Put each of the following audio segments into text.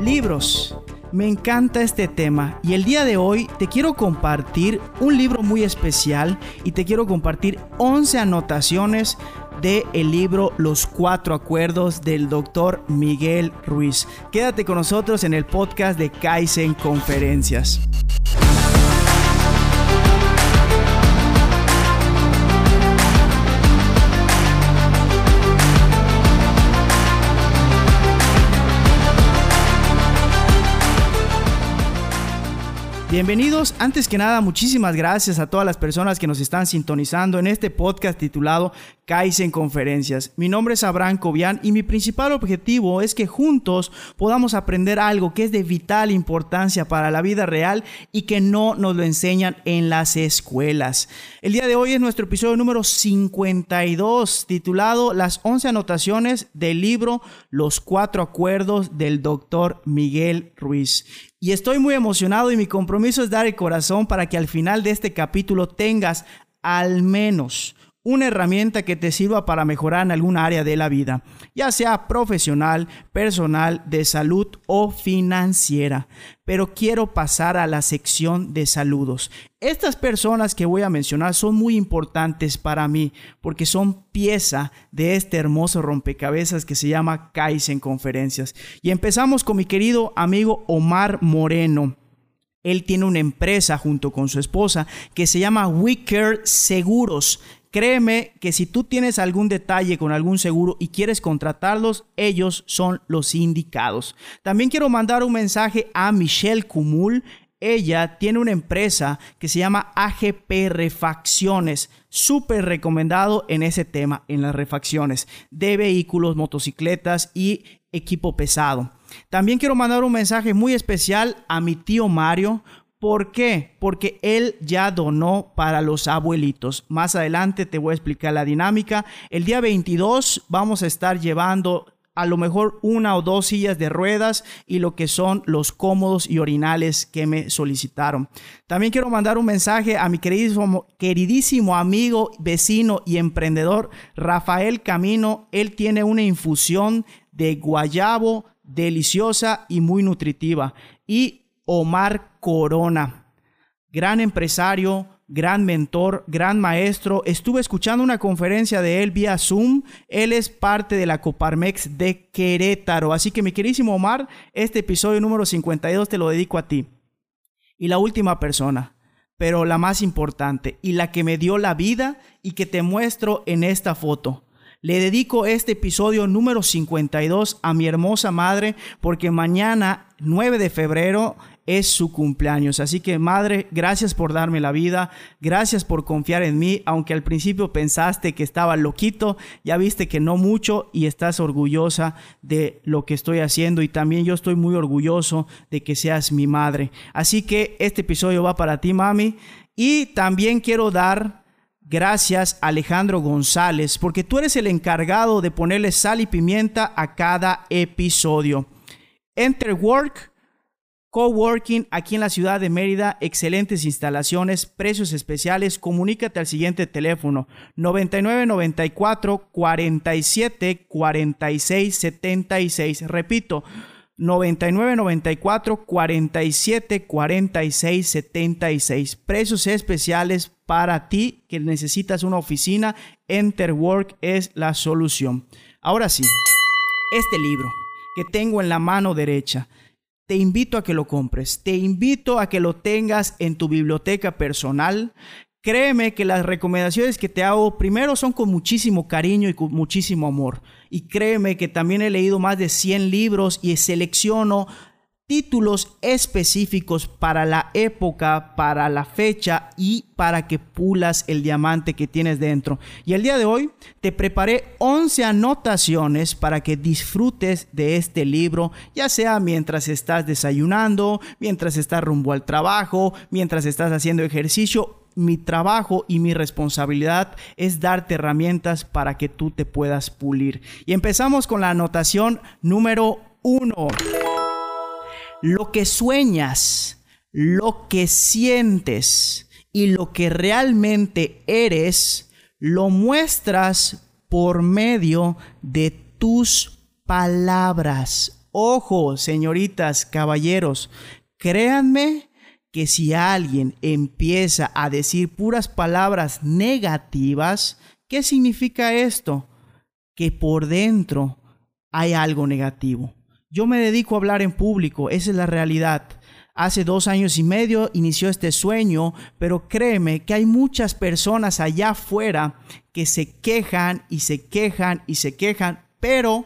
Libros. Me encanta este tema y el día de hoy te quiero compartir un libro muy especial y te quiero compartir 11 anotaciones de el libro Los Cuatro Acuerdos del doctor Miguel Ruiz. Quédate con nosotros en el podcast de Kaizen Conferencias. Bienvenidos, antes que nada muchísimas gracias a todas las personas que nos están sintonizando en este podcast titulado Kaizen Conferencias. Mi nombre es Abraham Cobian y mi principal objetivo es que juntos podamos aprender algo que es de vital importancia para la vida real y que no nos lo enseñan en las escuelas. El día de hoy es nuestro episodio número 52 titulado Las 11 anotaciones del libro Los cuatro acuerdos del doctor Miguel Ruiz. Y estoy muy emocionado y mi compromiso es dar el corazón para que al final de este capítulo tengas al menos una herramienta que te sirva para mejorar en alguna área de la vida, ya sea profesional, personal, de salud o financiera. Pero quiero pasar a la sección de saludos. Estas personas que voy a mencionar son muy importantes para mí porque son pieza de este hermoso rompecabezas que se llama Kaizen Conferencias. Y empezamos con mi querido amigo Omar Moreno. Él tiene una empresa junto con su esposa que se llama Wicker Seguros. Créeme que si tú tienes algún detalle con algún seguro y quieres contratarlos, ellos son los indicados. También quiero mandar un mensaje a Michelle Cumul. Ella tiene una empresa que se llama AGP Refacciones. Súper recomendado en ese tema, en las refacciones de vehículos, motocicletas y equipo pesado. También quiero mandar un mensaje muy especial a mi tío Mario. ¿Por qué? Porque él ya donó para los abuelitos. Más adelante te voy a explicar la dinámica. El día 22 vamos a estar llevando a lo mejor una o dos sillas de ruedas y lo que son los cómodos y orinales que me solicitaron. También quiero mandar un mensaje a mi queridísimo, queridísimo amigo, vecino y emprendedor Rafael Camino. Él tiene una infusión de guayabo deliciosa y muy nutritiva. Y Omar Corona, gran empresario, gran mentor, gran maestro. Estuve escuchando una conferencia de él vía Zoom. Él es parte de la Coparmex de Querétaro. Así que mi queridísimo Omar, este episodio número 52 te lo dedico a ti. Y la última persona, pero la más importante y la que me dio la vida y que te muestro en esta foto. Le dedico este episodio número 52 a mi hermosa madre porque mañana 9 de febrero es su cumpleaños. Así que madre, gracias por darme la vida, gracias por confiar en mí, aunque al principio pensaste que estaba loquito, ya viste que no mucho y estás orgullosa de lo que estoy haciendo y también yo estoy muy orgulloso de que seas mi madre. Así que este episodio va para ti, mami. Y también quiero dar Gracias Alejandro González, porque tú eres el encargado de ponerle sal y pimienta a cada episodio. Enter Work, Coworking aquí en la ciudad de Mérida, excelentes instalaciones, precios especiales. Comunícate al siguiente teléfono 9994 47 46 76. Repito, 99 94 47 46 76. Precios especiales para ti que necesitas una oficina. Enterwork es la solución. Ahora sí, este libro que tengo en la mano derecha, te invito a que lo compres. Te invito a que lo tengas en tu biblioteca personal. Créeme que las recomendaciones que te hago primero son con muchísimo cariño y con muchísimo amor. Y créeme que también he leído más de 100 libros y selecciono títulos específicos para la época, para la fecha y para que pulas el diamante que tienes dentro. Y el día de hoy te preparé 11 anotaciones para que disfrutes de este libro, ya sea mientras estás desayunando, mientras estás rumbo al trabajo, mientras estás haciendo ejercicio mi trabajo y mi responsabilidad es darte herramientas para que tú te puedas pulir. Y empezamos con la anotación número uno. Lo que sueñas, lo que sientes y lo que realmente eres lo muestras por medio de tus palabras. Ojo, señoritas, caballeros, créanme que si alguien empieza a decir puras palabras negativas, ¿qué significa esto? Que por dentro hay algo negativo. Yo me dedico a hablar en público, esa es la realidad. Hace dos años y medio inició este sueño, pero créeme que hay muchas personas allá afuera que se quejan y se quejan y se quejan, pero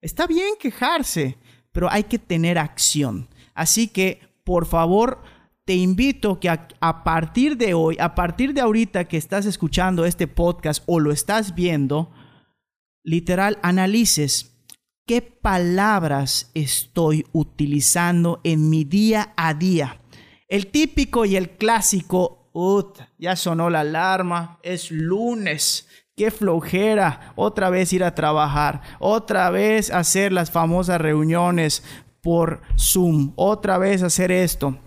está bien quejarse, pero hay que tener acción. Así que, por favor, te invito que a, a, partir de hoy, a partir de ahorita que estás escuchando este podcast o lo estás viendo, literal, analices qué palabras estoy utilizando en mi día a día. El típico y el clásico, ut, ya sonó la alarma, es lunes, qué flojera, otra vez ir a trabajar, otra vez hacer las famosas reuniones por Zoom, otra vez hacer esto.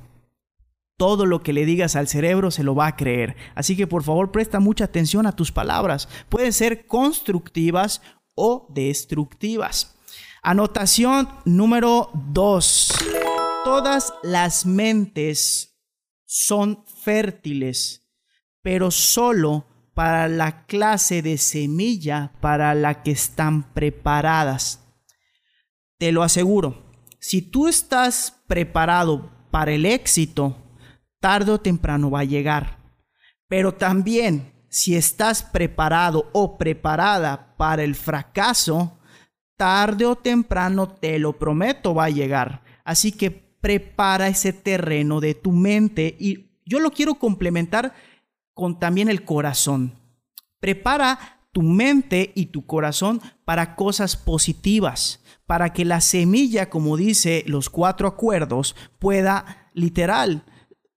Todo lo que le digas al cerebro se lo va a creer. Así que por favor presta mucha atención a tus palabras. Pueden ser constructivas o destructivas. Anotación número 2. Todas las mentes son fértiles, pero solo para la clase de semilla para la que están preparadas. Te lo aseguro, si tú estás preparado para el éxito, tarde o temprano va a llegar. Pero también, si estás preparado o preparada para el fracaso, tarde o temprano, te lo prometo, va a llegar. Así que prepara ese terreno de tu mente y yo lo quiero complementar con también el corazón. Prepara tu mente y tu corazón para cosas positivas, para que la semilla, como dice los cuatro acuerdos, pueda literal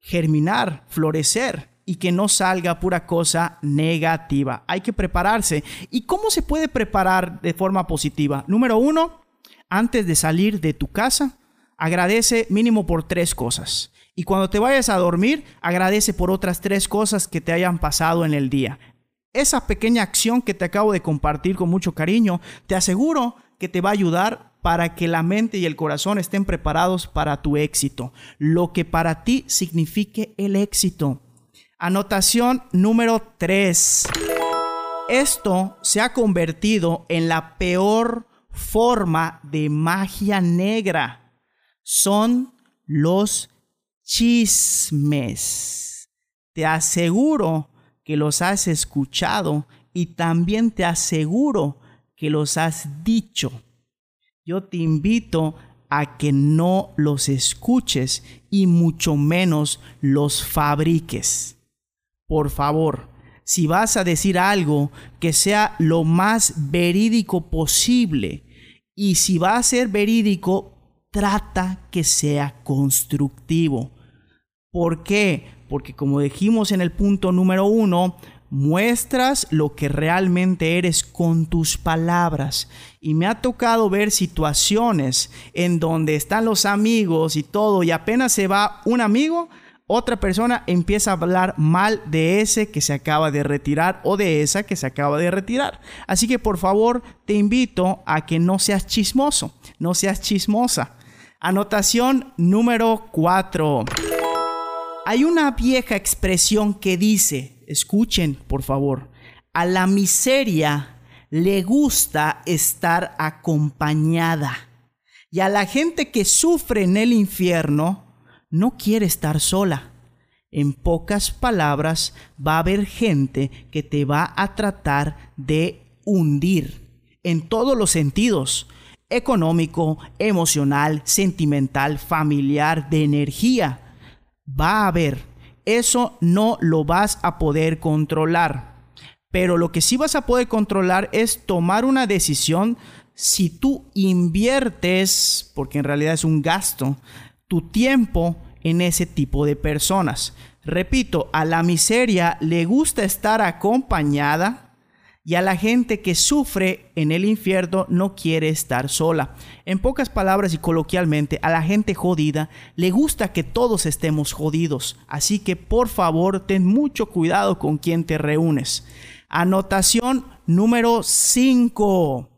germinar, florecer y que no salga pura cosa negativa. Hay que prepararse. ¿Y cómo se puede preparar de forma positiva? Número uno, antes de salir de tu casa, agradece mínimo por tres cosas. Y cuando te vayas a dormir, agradece por otras tres cosas que te hayan pasado en el día. Esa pequeña acción que te acabo de compartir con mucho cariño, te aseguro que te va a ayudar para que la mente y el corazón estén preparados para tu éxito, lo que para ti signifique el éxito. Anotación número 3. Esto se ha convertido en la peor forma de magia negra. Son los chismes. Te aseguro que los has escuchado y también te aseguro que los has dicho. Yo te invito a que no los escuches y mucho menos los fabriques por favor, si vas a decir algo, que sea lo más verídico posible. Y si va a ser verídico, trata que sea constructivo. ¿Por qué? Porque como dijimos en el punto número uno, muestras lo que realmente eres con tus palabras. Y me ha tocado ver situaciones en donde están los amigos y todo, y apenas se va un amigo, otra persona empieza a hablar mal de ese que se acaba de retirar o de esa que se acaba de retirar. Así que por favor te invito a que no seas chismoso, no seas chismosa. Anotación número 4. Hay una vieja expresión que dice, escuchen por favor, a la miseria le gusta estar acompañada. Y a la gente que sufre en el infierno, no quiere estar sola. En pocas palabras, va a haber gente que te va a tratar de hundir en todos los sentidos, económico, emocional, sentimental, familiar, de energía. Va a haber. Eso no lo vas a poder controlar. Pero lo que sí vas a poder controlar es tomar una decisión si tú inviertes, porque en realidad es un gasto, tu tiempo en ese tipo de personas. Repito, a la miseria le gusta estar acompañada y a la gente que sufre en el infierno no quiere estar sola. En pocas palabras y coloquialmente, a la gente jodida le gusta que todos estemos jodidos. Así que por favor ten mucho cuidado con quien te reúnes. Anotación número 5.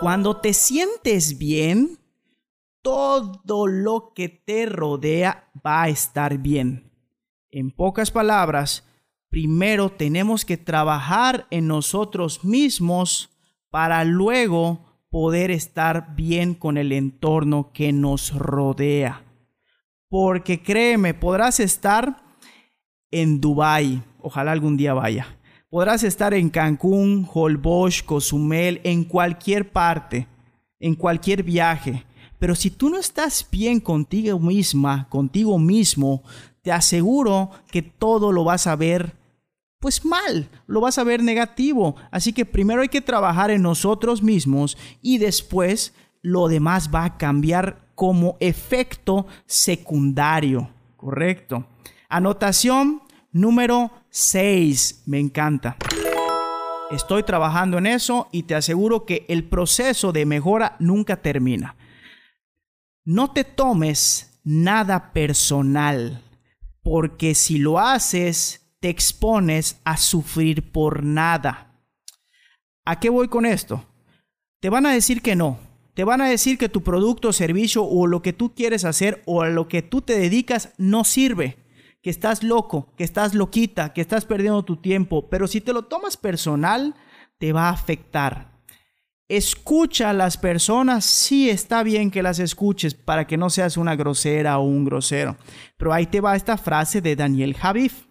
Cuando te sientes bien, todo lo que te rodea va a estar bien. En pocas palabras, primero tenemos que trabajar en nosotros mismos para luego poder estar bien con el entorno que nos rodea. Porque créeme, podrás estar en Dubai, ojalá algún día vaya. Podrás estar en Cancún, Holbox, Cozumel, en cualquier parte, en cualquier viaje. Pero si tú no estás bien contigo misma, contigo mismo, te aseguro que todo lo vas a ver pues mal, lo vas a ver negativo. Así que primero hay que trabajar en nosotros mismos y después lo demás va a cambiar como efecto secundario. Correcto. Anotación número 6. Me encanta. Estoy trabajando en eso y te aseguro que el proceso de mejora nunca termina. No te tomes nada personal, porque si lo haces, te expones a sufrir por nada. ¿A qué voy con esto? Te van a decir que no. Te van a decir que tu producto, servicio o lo que tú quieres hacer o a lo que tú te dedicas no sirve. Que estás loco, que estás loquita, que estás perdiendo tu tiempo. Pero si te lo tomas personal, te va a afectar. Escucha a las personas, sí está bien que las escuches para que no seas una grosera o un grosero. Pero ahí te va esta frase de Daniel Javif.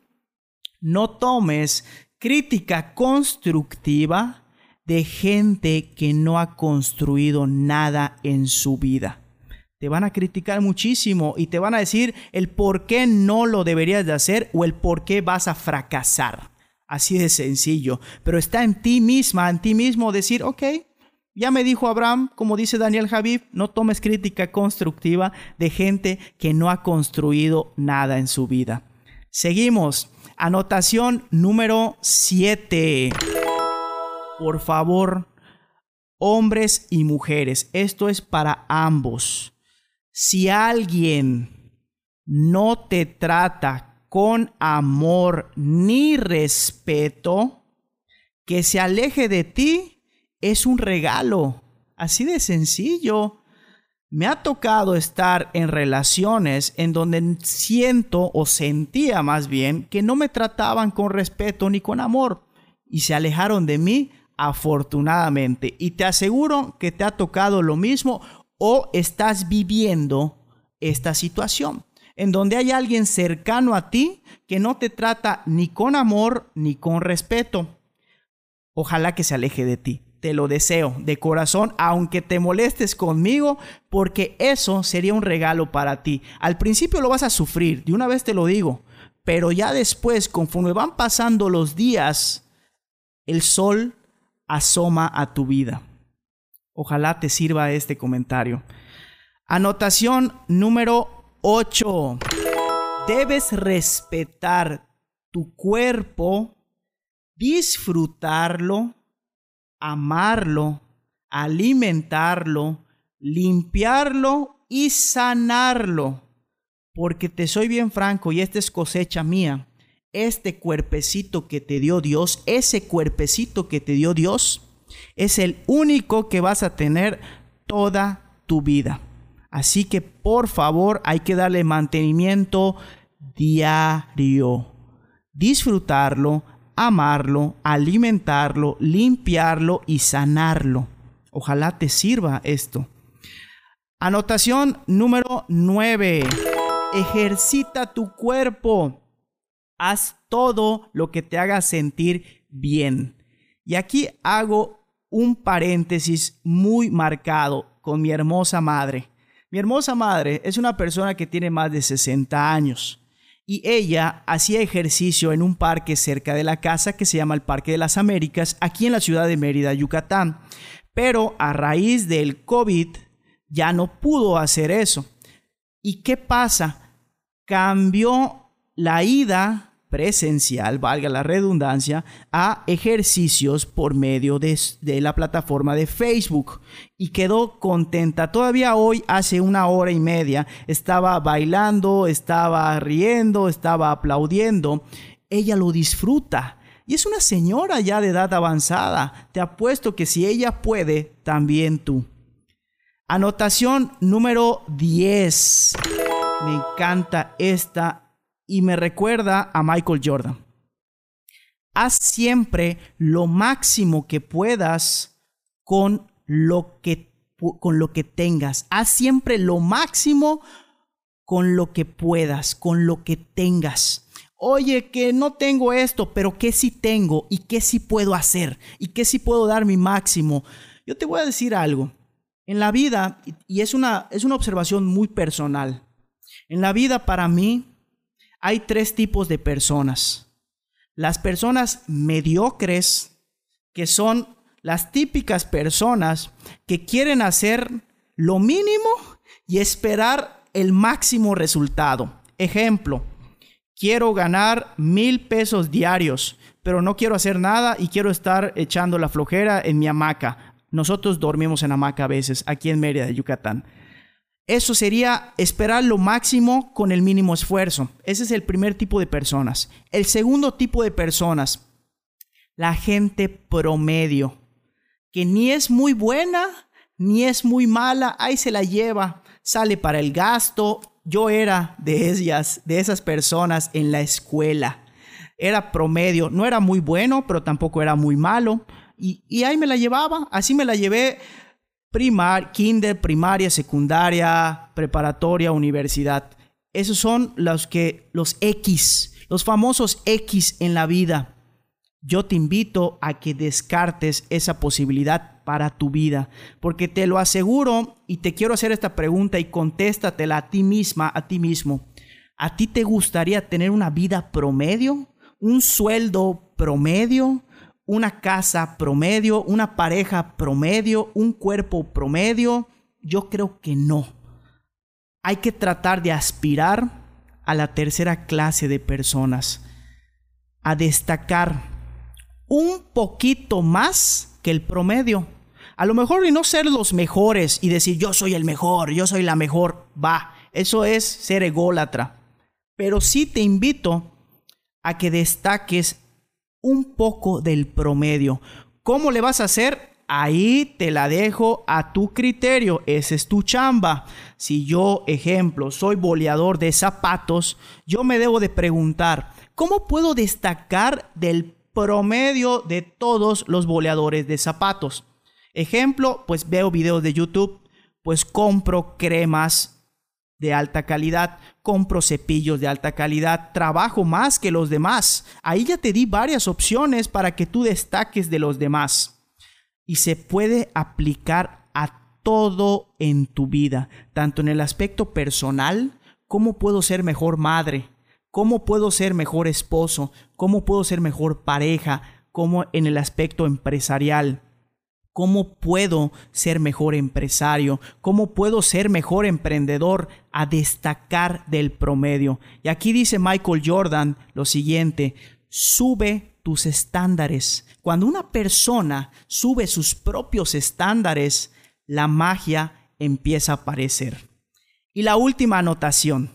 No tomes crítica constructiva de gente que no ha construido nada en su vida. Te van a criticar muchísimo y te van a decir el por qué no lo deberías de hacer o el por qué vas a fracasar. Así de sencillo. Pero está en ti misma, en ti mismo decir, ok, ya me dijo Abraham, como dice Daniel Javif, no tomes crítica constructiva de gente que no ha construido nada en su vida. Seguimos. Anotación número 7. Por favor, hombres y mujeres, esto es para ambos. Si alguien no te trata con amor ni respeto, que se aleje de ti es un regalo. Así de sencillo. Me ha tocado estar en relaciones en donde siento o sentía más bien que no me trataban con respeto ni con amor y se alejaron de mí afortunadamente. Y te aseguro que te ha tocado lo mismo o estás viviendo esta situación en donde hay alguien cercano a ti que no te trata ni con amor ni con respeto. Ojalá que se aleje de ti te lo deseo de corazón, aunque te molestes conmigo, porque eso sería un regalo para ti. Al principio lo vas a sufrir, de una vez te lo digo, pero ya después, conforme van pasando los días, el sol asoma a tu vida. Ojalá te sirva este comentario. Anotación número 8. Debes respetar tu cuerpo, disfrutarlo, amarlo, alimentarlo, limpiarlo y sanarlo. Porque te soy bien franco y esta es cosecha mía. Este cuerpecito que te dio Dios, ese cuerpecito que te dio Dios, es el único que vas a tener toda tu vida. Así que por favor hay que darle mantenimiento diario. Disfrutarlo, amarlo, alimentarlo, limpiarlo y sanarlo. Ojalá te sirva esto. Anotación número 9. Ejercita tu cuerpo. Haz todo lo que te haga sentir bien. Y aquí hago un paréntesis muy marcado con mi hermosa madre. Mi hermosa madre es una persona que tiene más de 60 años y ella hacía ejercicio en un parque cerca de la casa que se llama el Parque de las Américas, aquí en la ciudad de Mérida, Yucatán. Pero a raíz del COVID ya no pudo hacer eso. ¿Y qué pasa? Cambió la ida presencial, valga la redundancia, a ejercicios por medio de, la plataforma de Facebook y quedó contenta. Todavía hoy, hace una hora y media, estaba bailando, estaba riendo, estaba aplaudiendo. Ella lo disfruta. Y es una señora ya de edad avanzada. Te apuesto que si ella puede, también tú. Anotación número 10. Me encanta esta y me recuerda a Michael Jordan. Haz siempre lo máximo que puedas con lo que, con lo que tengas. Haz siempre lo máximo con lo que puedas, con lo que tengas. Oye, que no tengo esto, pero ¿qué sí tengo? ¿Y qué sí puedo hacer? ¿Y qué sí puedo dar mi máximo? Yo te voy a decir algo. En la vida, y es una, es una observación muy personal, en la vida para mí hay tres tipos de personas. Las personas mediocres, que son las típicas personas que quieren hacer lo mínimo y esperar el máximo resultado. Ejemplo, quiero ganar mil pesos diarios, pero no quiero hacer nada y quiero estar echando la flojera en mi hamaca. Nosotros dormimos en hamaca a veces, aquí en Mérida, Yucatán. Eso sería esperar lo máximo con el mínimo esfuerzo. Ese es el primer tipo de personas. El segundo tipo de personas, la gente promedio, que ni es muy buena ni es muy mala, ahí se la lleva, sale para el gasto. Yo era de ellas, de esas personas en la escuela. Era promedio, no era muy bueno, pero tampoco era muy malo. Y, y ahí me la llevaba, así me la llevé primar, kinder, primaria, secundaria, preparatoria, universidad. Esos son los que los X, los famosos X en la vida. Yo te invito a que descartes esa posibilidad para tu vida, porque te lo aseguro y te quiero hacer esta pregunta y contéstatela a ti misma, a ti mismo. ¿A ti te gustaría tener una vida promedio? ¿Un sueldo promedio? Una casa promedio, una pareja promedio, un cuerpo promedio? Yo creo que no. Hay que tratar de aspirar a la tercera clase de personas, a destacar un poquito más que el promedio. A lo mejor y no ser los mejores y decir yo soy el mejor, yo soy la mejor, va, eso es ser ególatra. Pero sí te invito a que destaques un poco del promedio. ¿Cómo le vas a hacer? Ahí te la dejo a tu criterio, esa es tu chamba. Si yo, ejemplo, soy boleador de zapatos, yo me debo de preguntar, ¿cómo puedo destacar del promedio de todos los boleadores de zapatos? Ejemplo, pues veo videos de YouTube, pues compro cremas de alta calidad, compro cepillos de alta calidad, trabajo más que los demás. Ahí ya te di varias opciones para que tú destaques de los demás. Y se puede aplicar a todo en tu vida, tanto en el aspecto personal, cómo puedo ser mejor madre, cómo puedo ser mejor esposo, cómo puedo ser mejor pareja, como en el aspecto empresarial ¿Cómo puedo ser mejor empresario? ¿Cómo puedo ser mejor emprendedor a destacar del promedio? Y aquí dice Michael Jordan lo siguiente, sube tus estándares. Cuando una persona sube sus propios estándares, la magia empieza a aparecer. Y la última anotación.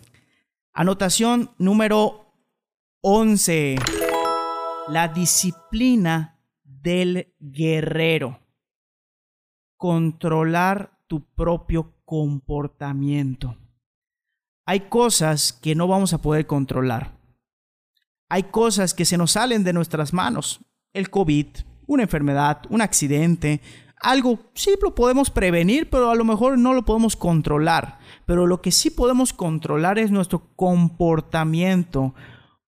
Anotación número 11. La disciplina del guerrero controlar tu propio comportamiento. Hay cosas que no vamos a poder controlar. Hay cosas que se nos salen de nuestras manos. El COVID, una enfermedad, un accidente, algo sí lo podemos prevenir, pero a lo mejor no lo podemos controlar. Pero lo que sí podemos controlar es nuestro comportamiento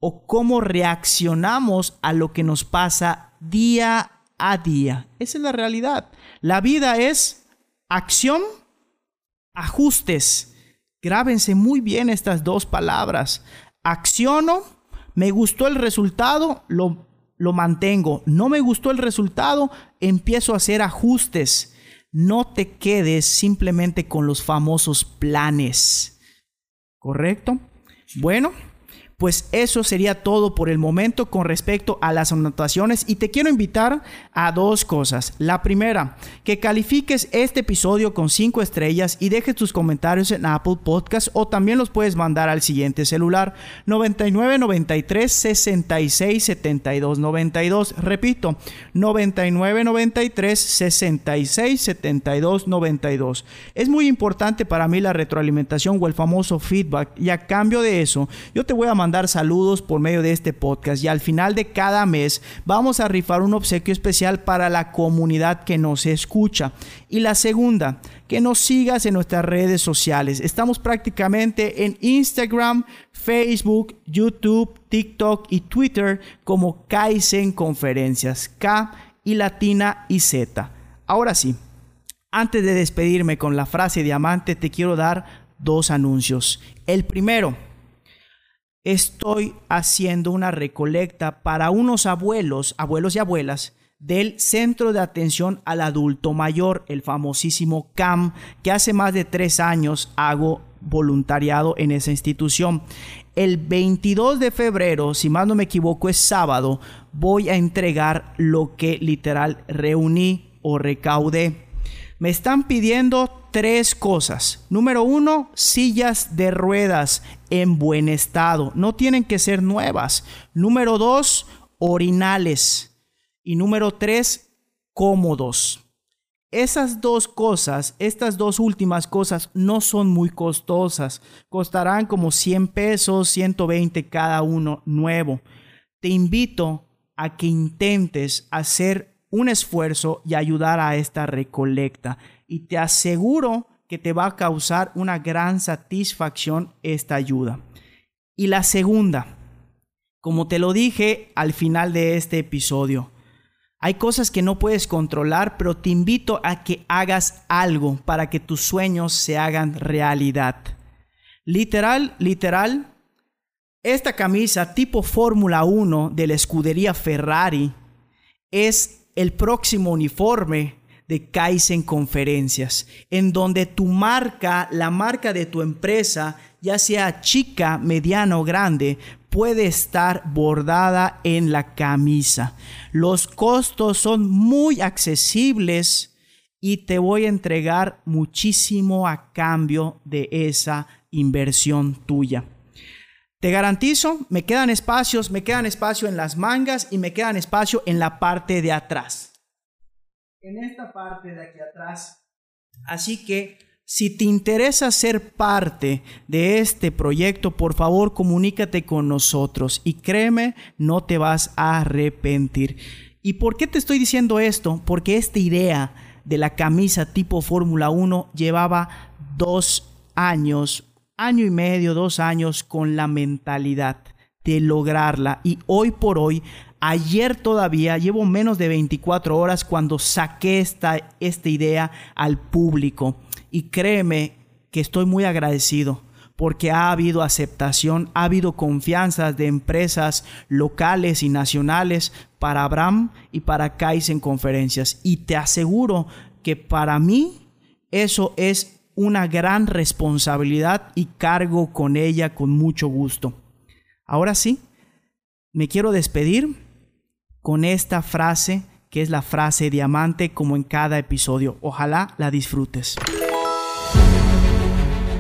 o cómo reaccionamos a lo que nos pasa día a día. Esa es la realidad. La vida es acción, ajustes. Grábense muy bien estas dos palabras. Acciono, me gustó el resultado, lo, lo mantengo. No me gustó el resultado, empiezo a hacer ajustes. No te quedes simplemente con los famosos planes. ¿Correcto? Bueno, Pues eso sería todo por el momento con respecto a las anotaciones y te quiero invitar a dos cosas. La primera, que califiques este episodio con 5 estrellas y dejes tus comentarios en Apple Podcast o también los puedes mandar al siguiente celular 99 93 66 72 92. Repito, 99 93 66 72 92. Es muy importante para mí la retroalimentación o el famoso feedback y a cambio de eso yo te voy a mandar saludos por medio de este podcast y al final de cada mes vamos a rifar un obsequio especial para la comunidad que nos escucha. Y la segunda, que nos sigas en nuestras redes sociales. Estamos prácticamente en Instagram, Facebook, YouTube, TikTok y Twitter como Kaizen Conferencias, K y Latina y Z. Ahora sí, antes de despedirme con la frase diamante, te quiero dar dos anuncios. El primero, estoy haciendo una recolecta para unos abuelos, abuelos y abuelas del Centro de Atención al Adulto Mayor, el famosísimo CAM, que hace más de tres años hago voluntariado en esa institución. El 22 de febrero, si más no me equivoco, es sábado, voy a entregar lo que literal reuní o recaudé. Me están pidiendo tres cosas. Número uno, sillas de ruedas en buen estado. No tienen que ser nuevas. Número dos, orinales. Y número tres, cómodos. Esas dos cosas, estas dos últimas cosas no son muy costosas. Costarán como 100 pesos, 120 cada uno nuevo. Te invito a que intentes hacer un esfuerzo y ayudar a esta recolecta y te aseguro que te va a causar una gran satisfacción esta ayuda. Y la segunda, como te lo dije al final de este episodio, hay cosas que no puedes controlar, pero te invito a que hagas algo para que tus sueños se hagan realidad. Literal, literal, esta camisa tipo Fórmula 1 de la escudería Ferrari es el próximo uniforme de Kaizen Conferencias, en donde tu marca, la marca de tu empresa, ya sea chica, mediana o grande, puede estar bordada en la camisa. Los costos son muy accesibles y te voy a entregar muchísimo a cambio de esa inversión tuya. Te garantizo, me quedan espacios, me quedan espacio en las mangas y me quedan espacio en la parte de atrás en esta parte de aquí atrás. Así que si te interesa ser parte de este proyecto, por favor comunícate con nosotros y créeme, no te vas a arrepentir. ¿Y por qué te estoy diciendo esto? Porque esta idea de la camisa tipo Fórmula 1 llevaba dos años, año y medio, dos años con la mentalidad de lograrla y hoy por hoy Ayer todavía, llevo menos de 24 horas cuando saqué esta, esta idea al público. Y créeme que estoy muy agradecido porque ha habido aceptación, ha habido confianza de empresas locales y nacionales para Abraham y para Kaizen Conferencias. Y te aseguro que para mí eso es una gran responsabilidad y cargo con ella con mucho gusto. Ahora sí, me quiero despedir con esta frase que es la frase diamante como en cada episodio. Ojalá la disfrutes.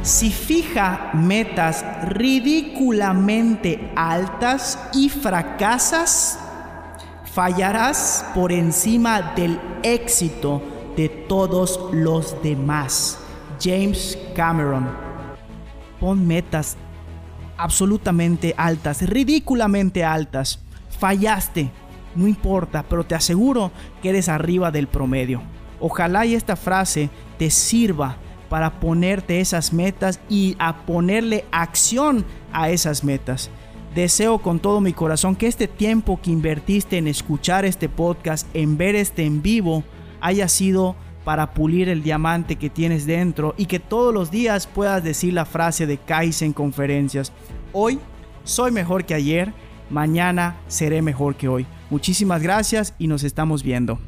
Si fija metas ridículamente altas y fracasas, fallarás por encima del éxito de todos los demás. James Cameron. Pon metas absolutamente altas, ridículamente altas. Fallaste no importa, pero te aseguro que eres arriba del promedio. Ojalá y esta frase te sirva para ponerte esas metas y a ponerle acción a esas metas. Deseo con todo mi corazón que este tiempo que invertiste en escuchar este podcast, en ver este en vivo, haya sido para pulir el diamante que tienes dentro y que todos los días puedas decir la frase de Kaizen conferencias. Hoy soy mejor que ayer, mañana seré mejor que hoy. Muchísimas gracias y nos estamos viendo.